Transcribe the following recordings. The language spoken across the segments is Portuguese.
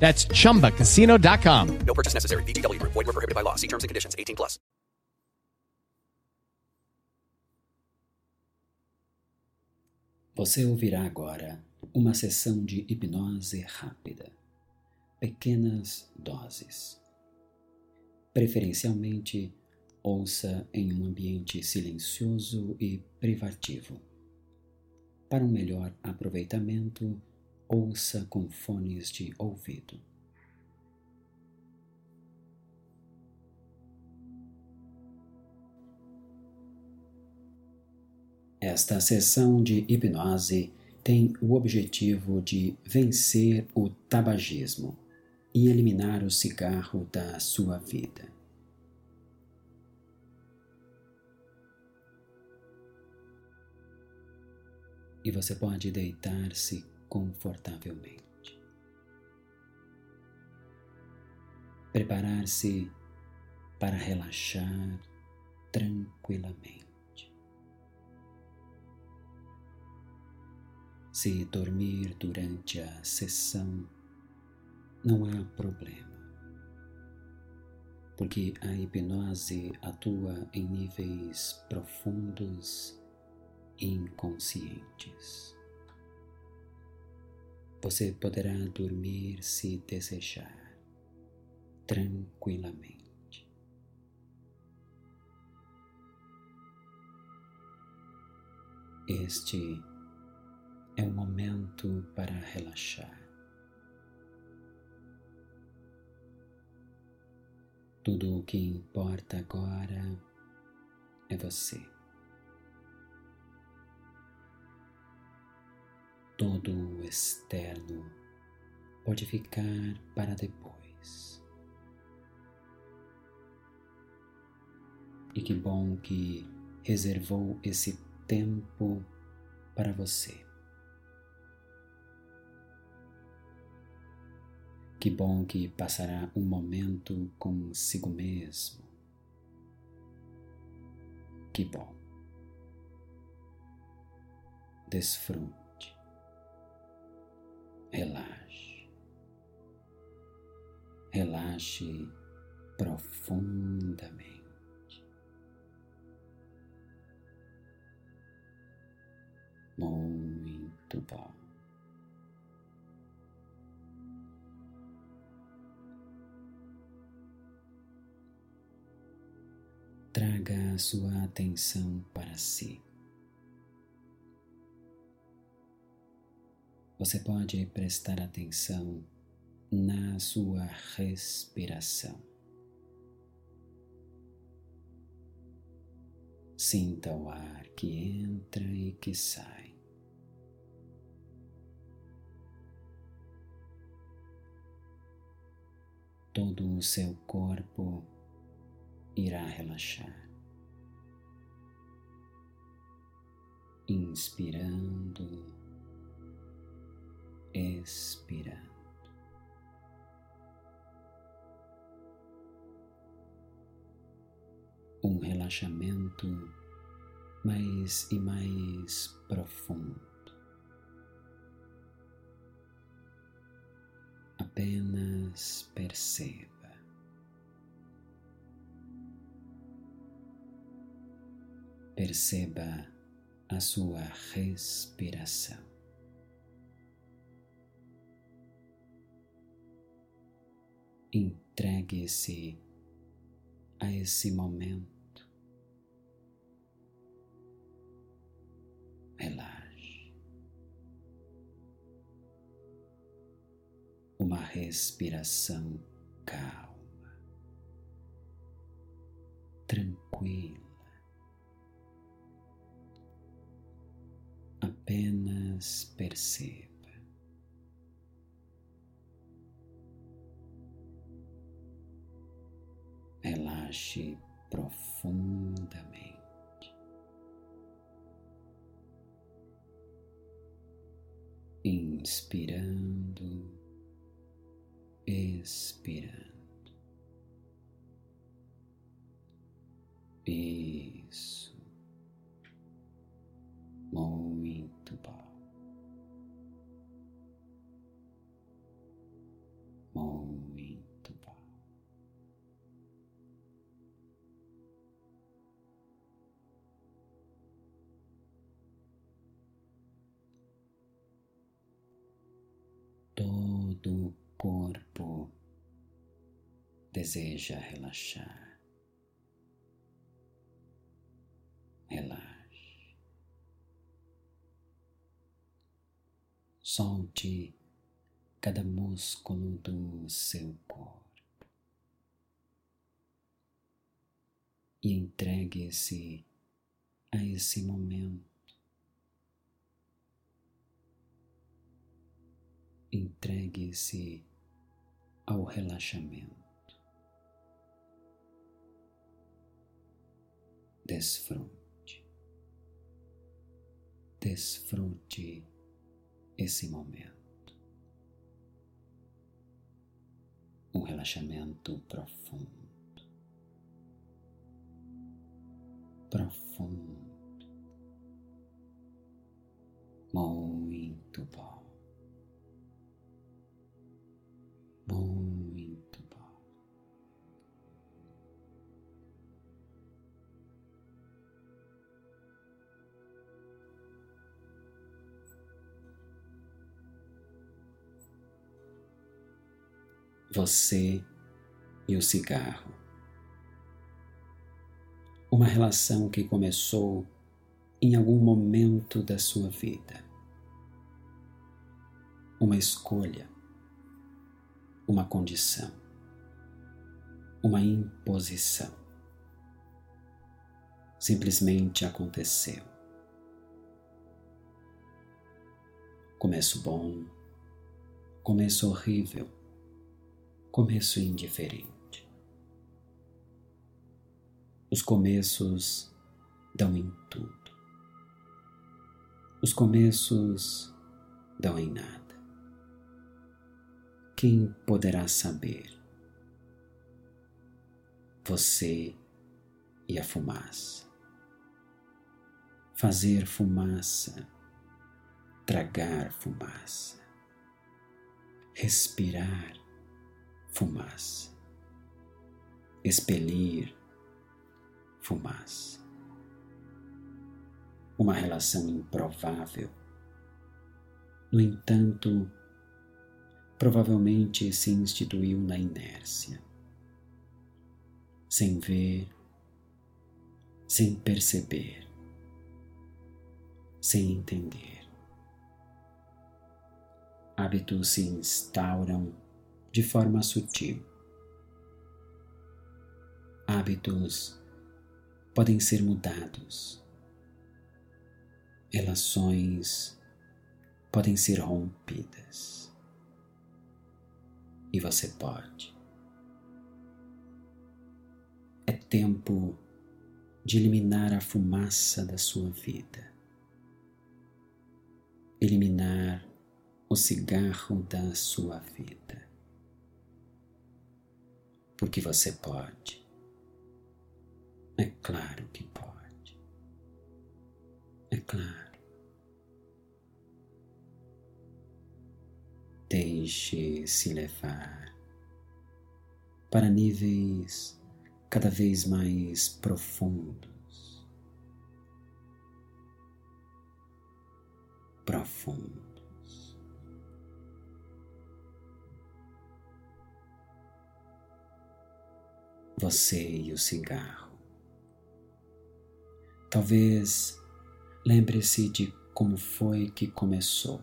That's chumbacasino.com. No purchase necessary. VGW Group. Void were prohibited by law. See terms and conditions. 18 plus. Você ouvirá agora uma sessão de hipnose rápida. Pequenas doses. Preferencialmente, ouça em um ambiente silencioso e privativo. Para um melhor aproveitamento, ouça com fones de ouvido. Esta sessão de hipnose tem o objetivo de vencer o tabagismo e eliminar o cigarro da sua vida. E você pode deitar-se confortavelmente. Preparar-se para relaxar tranquilamente. Se dormir durante a sessão, não há problema, porque a hipnose atua em níveis profundos e inconscientes. Você poderá dormir se desejar, tranquilamente. Este é o momento para relaxar. Tudo o que importa agora é você. Todo o externo pode ficar para depois. E que bom que reservou esse tempo para você. Que bom que passará um momento consigo mesmo. Que bom. Desfrute. Relaxe. Relaxe profundamente. Muito bom. traga a sua atenção para si. Você pode prestar atenção na sua respiração. Sinta o ar que entra e que sai. Todo o seu corpo irá relaxar. Inspirando, expirando. Um relaxamento mais e mais profundo. Apenas perceba. Perceba a sua respiração. Entregue-se a esse momento. Relaxe. Uma respiração calma, tranquila. Apenas perceba. Relaxe profundamente. Inspirando, expirando. Isso. Todo o corpo deseja relaxar. Relaxe. Solte cada músculo do seu corpo e entregue-se a esse momento. Entregue-se ao relaxamento. Desfrute. Desfrute esse momento. Um relaxamento profundo. Profundo. Muito bom. Você e o cigarro. Uma relação que começou em algum momento da sua vida. Uma escolha, uma condição, uma imposição. Simplesmente aconteceu. Começo bom, começo horrível, começo indiferente. Os começos dão em tudo. Os começos dão em nada. Quem poderá saber? Você e a fumaça. Fazer fumaça, tragar fumaça, respirar fumaça, expelir fumaça. Uma relação improvável. No entanto, provavelmente se instituiu na inércia, sem ver, sem perceber, sem entender. Hábitos se instauram de forma sutil. Hábitos podem ser mudados. Relações podem ser rompidas. E você pode. É tempo de eliminar a fumaça da sua vida. Eliminar o cigarro da sua vida. Porque você pode. É claro que pode. É claro. Deixe-se levar para níveis cada vez mais profundos. Profundos. Você e o cigarro. Talvez lembre-se de como foi que começou.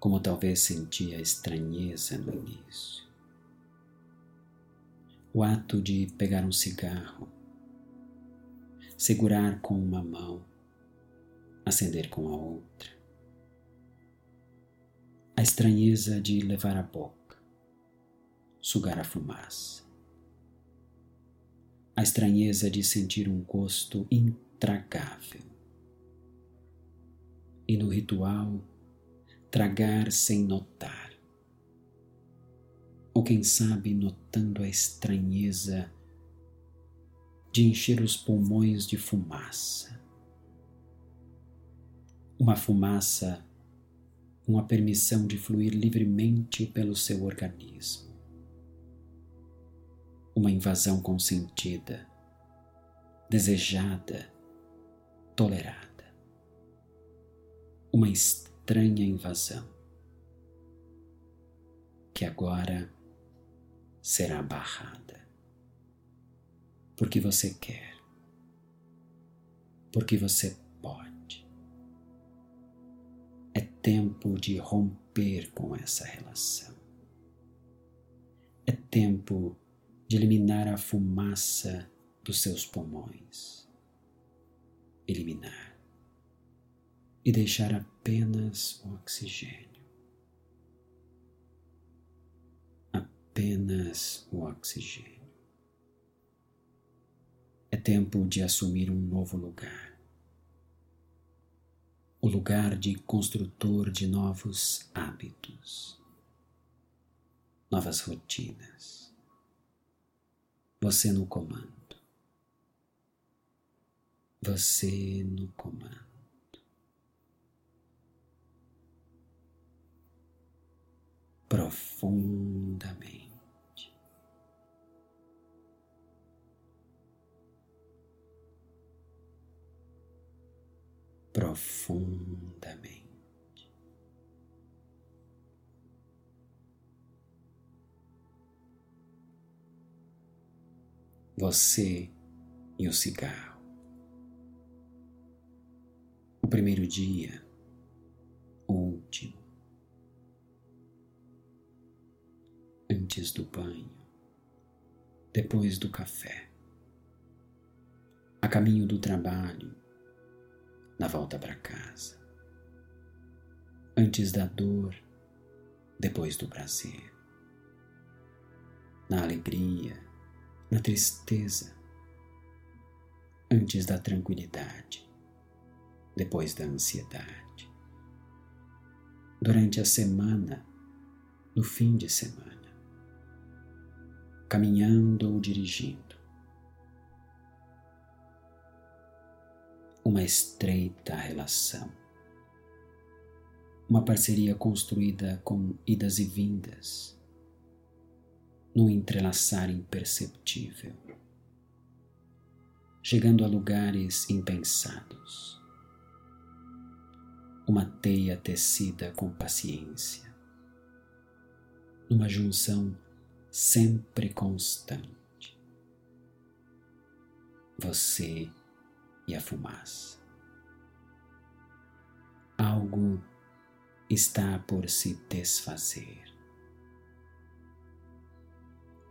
Como talvez sentia estranheza no início. O ato de pegar um cigarro, segurar com uma mão, acender com a outra. A estranheza de levar a boca, sugar a fumaça. A estranheza de sentir um gosto intragável. E no ritual, tragar sem notar. Ou quem sabe notando a estranheza de encher os pulmões de fumaça. Uma fumaça com a permissão de fluir livremente pelo seu organismo. Uma invasão consentida, desejada, tolerada. Uma estranha invasão que agora será barrada porque você quer, porque você pode. É tempo de romper com essa relação. É tempo de eliminar a fumaça dos seus pulmões. Eliminar e deixar apenas o oxigênio. Apenas o oxigênio. É tempo de assumir um novo lugar. O lugar de construtor de novos hábitos, novas rotinas. Você no comando. Você no comando. Profundamente. profundamente. Você e o cigarro. O primeiro dia, o último. Antes do banho, depois do café, a caminho do trabalho, na volta para casa. Antes da dor, depois do prazer. Na alegria, na tristeza. Antes da tranquilidade, depois da ansiedade. Durante a semana, no fim de semana. Caminhando ou dirigindo uma estreita relação. Uma parceria construída com idas e vindas, num entrelaçar imperceptível, chegando a lugares impensados. Uma teia tecida com paciência, numa junção sempre constante. Você e a fumaça. Algo está por se desfazer.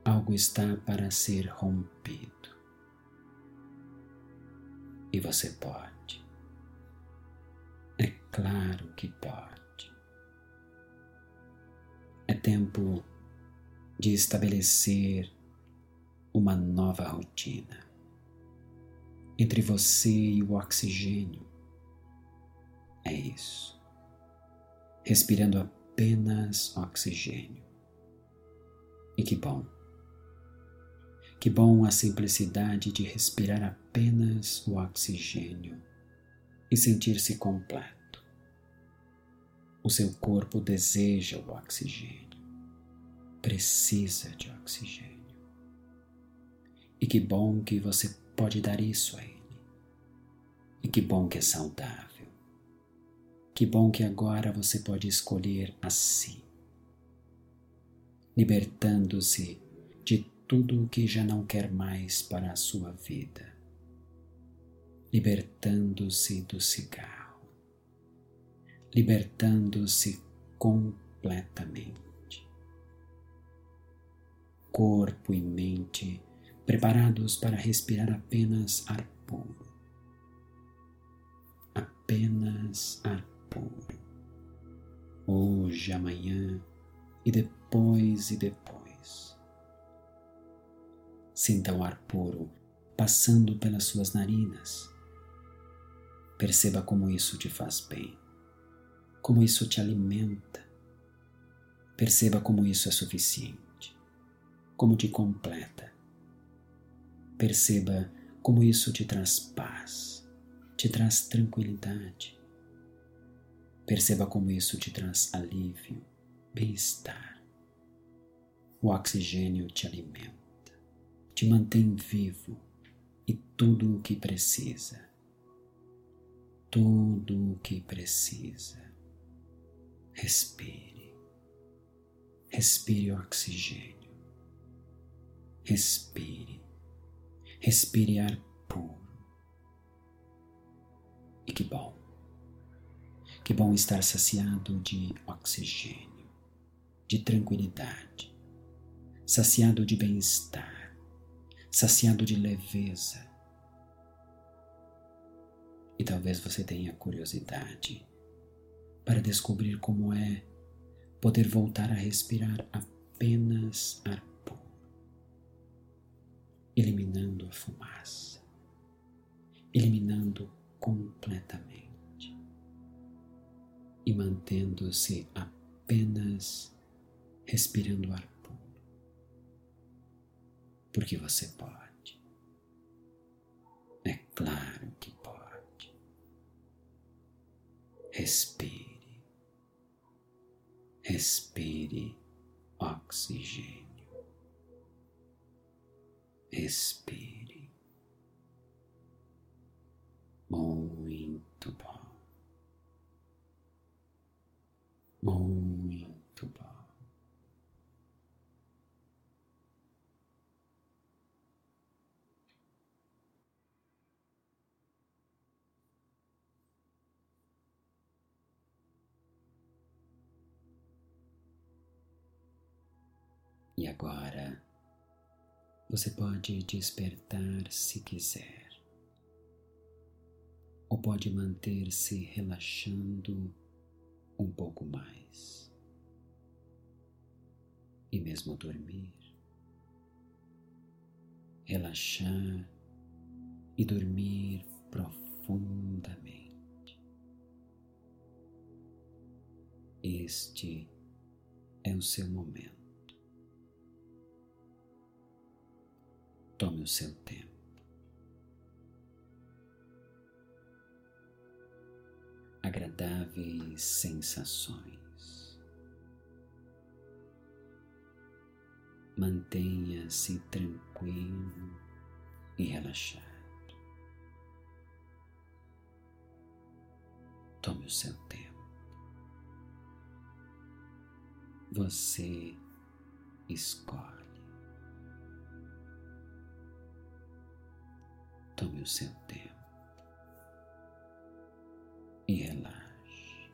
Algo está para ser rompido. E você pode. É claro que pode. É tempo de estabelecer uma nova rotina entre você e o oxigênio. É isso. Respirando apenas oxigênio. E que bom. Que bom a simplicidade de respirar apenas o oxigênio e sentir-se completo. O seu corpo deseja o oxigênio, precisa de oxigênio. E que bom que você pode dar isso a Ele. E que bom que é saudável. Que bom que agora você pode escolher assim, libertando-se de tudo o que já não quer mais para a sua vida, libertando-se do cigarro, libertando-se completamente. Corpo e mente preparados para respirar apenas ar puro. Apenas ar puro. Hoje, amanhã e depois e depois. Sinta o ar puro passando pelas suas narinas. Perceba como isso te faz bem, como isso te alimenta. Perceba como isso é suficiente, como te completa. Perceba como isso te traz paz, te traz tranquilidade. Perceba como isso te traz alívio, bem-estar. O oxigênio te alimenta, te mantém vivo e tudo o que precisa. Tudo o que precisa. Respire. Respire oxigênio. Respire. Respire ar puro. E que bom. Que bom estar saciado de oxigênio, de tranquilidade, saciado de bem-estar, saciado de leveza. E talvez você tenha curiosidade para descobrir como é poder voltar a respirar apenas ar puro, eliminando a fumaça, eliminando completamente e mantendo-se apenas respirando ar. Porque você pode. É claro que pode. Respire. Respire oxigênio. Respire. Muito bom. Muito E agora você pode despertar se quiser, ou pode manter-se relaxando um pouco mais. E mesmo dormir, relaxar e dormir profundamente. Este é o seu momento. Tome o seu tempo. agradáveis sensações. Mantenha-se tranquilo e relaxado. Tome o seu tempo. Você escolhe. Tome o seu tempo. E relaxe.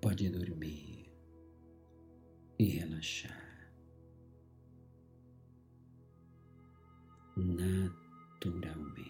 Pode dormir e relaxar. Naturalmente,